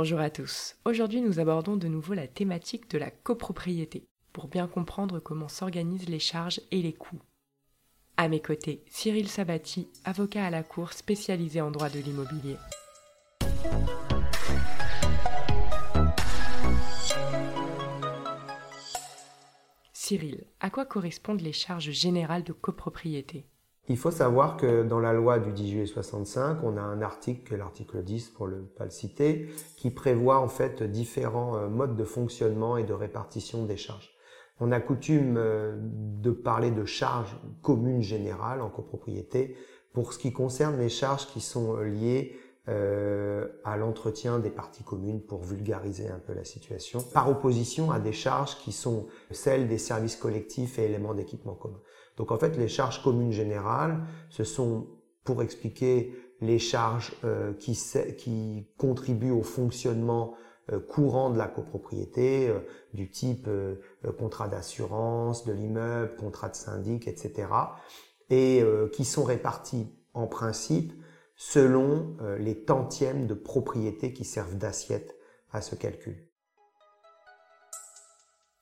Bonjour à tous. Aujourd'hui, nous abordons de nouveau la thématique de la copropriété pour bien comprendre comment s'organisent les charges et les coûts. À mes côtés, Cyril Sabati, avocat à la Cour spécialisé en droit de l'immobilier. Cyril, à quoi correspondent les charges générales de copropriété? Il faut savoir que dans la loi du 10 juillet 65, on a un article, l'article 10 pour ne pas le citer, qui prévoit en fait différents euh, modes de fonctionnement et de répartition des charges. On a coutume euh, de parler de charges communes générales en copropriété pour ce qui concerne les charges qui sont euh, à l'entretien des parties communes pour vulgariser un peu la situation, par opposition à des charges qui sont celles des services collectifs et éléments d'équipement commun. Donc en fait, les charges communes générales, ce sont, pour expliquer, les charges euh, qui, contribuent au fonctionnement euh, courant de la copropriété, du type contrat d'assurance de l'immeuble, contrat de syndic, etc., et qui sont réparties en principe selon les tantièmes de propriété qui servent d'assiette à ce calcul.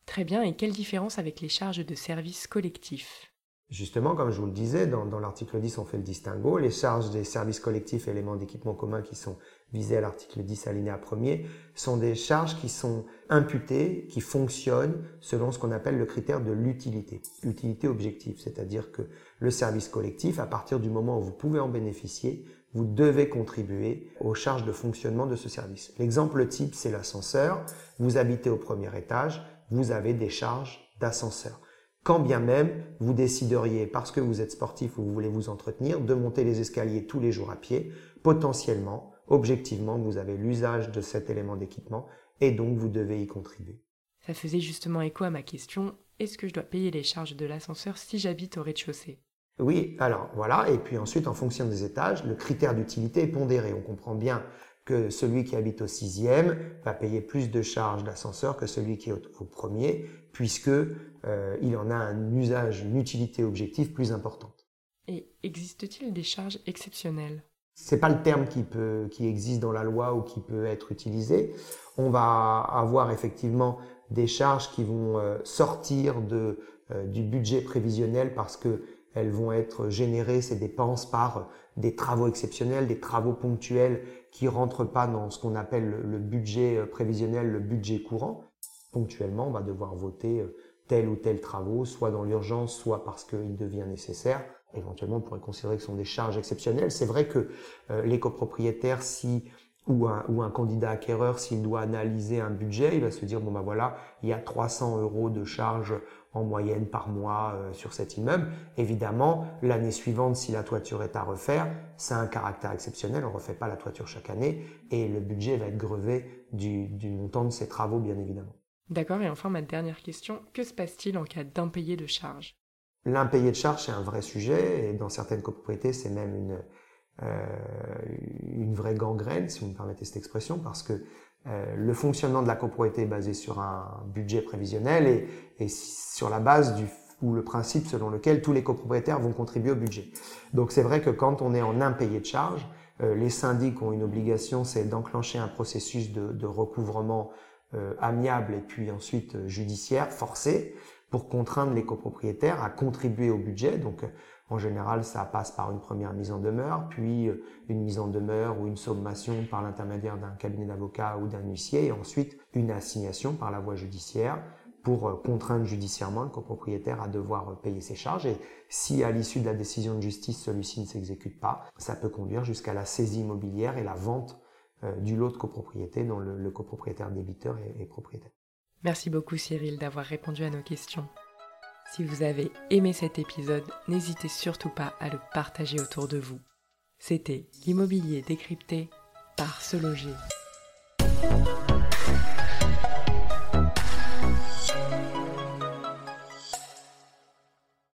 Très bien, et quelle différence avec les charges de services collectifs Justement, comme je vous le disais, dans, l'article 10, on fait le distinguo. Les charges des services collectifs et éléments d'équipement commun qui sont visés à l'article 10 alinéa 1er sont des charges qui sont imputées, qui fonctionnent selon ce qu'on appelle le critère de l'utilité. Utilité objective, c'est-à-dire que le service collectif, à partir du moment où vous pouvez en bénéficier, vous devez contribuer aux charges de fonctionnement de ce service. L'exemple type, c'est l'ascenseur. Vous habitez au premier étage, vous avez des charges d'ascenseur quand bien même vous décideriez, parce que vous êtes sportif ou vous voulez vous entretenir, de monter les escaliers tous les jours à pied, potentiellement, objectivement, vous avez l'usage de cet élément d'équipement et donc vous devez y contribuer. Ça faisait justement écho à ma question, est-ce que je dois payer les charges de l'ascenseur si j'habite au rez-de-chaussée? Oui, alors voilà, et puis ensuite en fonction des étages, le critère d'utilité est pondéré. On comprend bien que celui qui habite au sixième va payer plus de charges d'ascenseur que celui qui est au, premier, puisque euh, il en a un usage, une utilité objective plus importante. Et existe-t-il des charges exceptionnelles? C'est pas le terme qui peut, qui existe dans la loi ou qui peut être utilisé. On va avoir effectivement des charges qui vont euh, sortir de, euh, du budget prévisionnel parce que elles vont être générées, ces dépenses, par des travaux exceptionnels, des travaux ponctuels qui rentrent pas dans ce qu'on appelle le budget euh, prévisionnel, le budget courant. Ponctuellement, on va devoir voter euh, tel ou tel travaux, soit dans l'urgence, soit parce qu'il devient nécessaire. Éventuellement, on pourrait considérer que ce sont des charges exceptionnelles. C'est vrai que euh, les copropriétaires, si ou un, ou un candidat acquéreur, s'il doit analyser un budget, il va se dire, bon ben voilà, il y a 300 euros de charges en moyenne par mois euh, sur cet immeuble. Évidemment, l'année suivante, si la toiture est à refaire, ça a un caractère exceptionnel, on ne refait pas la toiture chaque année, et le budget va être grevé du, du montant de ces travaux, bien évidemment. D'accord, et enfin ma dernière question, que se passe-t-il en cas d'impayé de charges L'impayé de charges, c'est un vrai sujet, et dans certaines copropriétés, c'est même une, une vraie gangrène, si vous me permettez cette expression, parce que euh, le fonctionnement de la copropriété est basé sur un budget prévisionnel et, et sur la base du ou le principe selon lequel tous les copropriétaires vont contribuer au budget. Donc c'est vrai que quand on est en impayé de charges, euh, les syndics ont une obligation, c'est d'enclencher un processus de, de recouvrement euh, amiable et puis ensuite judiciaire forcé pour contraindre les copropriétaires à contribuer au budget. Donc en général, ça passe par une première mise en demeure, puis euh, une mise en demeure ou une sommation par l'intermédiaire d'un cabinet d'avocat ou d'un huissier, et ensuite une assignation par la voie judiciaire pour euh, contraindre judiciairement le copropriétaire à devoir euh, payer ses charges. Et si à l'issue de la décision de justice, celui-ci ne s'exécute pas, ça peut conduire jusqu'à la saisie immobilière et la vente du lot de copropriété dont le, copropriétaire débiteur est propriétaire. Merci beaucoup Cyril d'avoir répondu à nos questions. Si vous avez aimé cet épisode, n'hésitez surtout pas à le partager autour de vous. C'était l'immobilier décrypté par Se Loger.